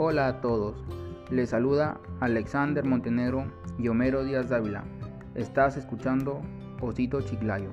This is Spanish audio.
Hola a todos, les saluda Alexander Montenegro y Homero Díaz Dávila. Estás escuchando Osito Chiclayo.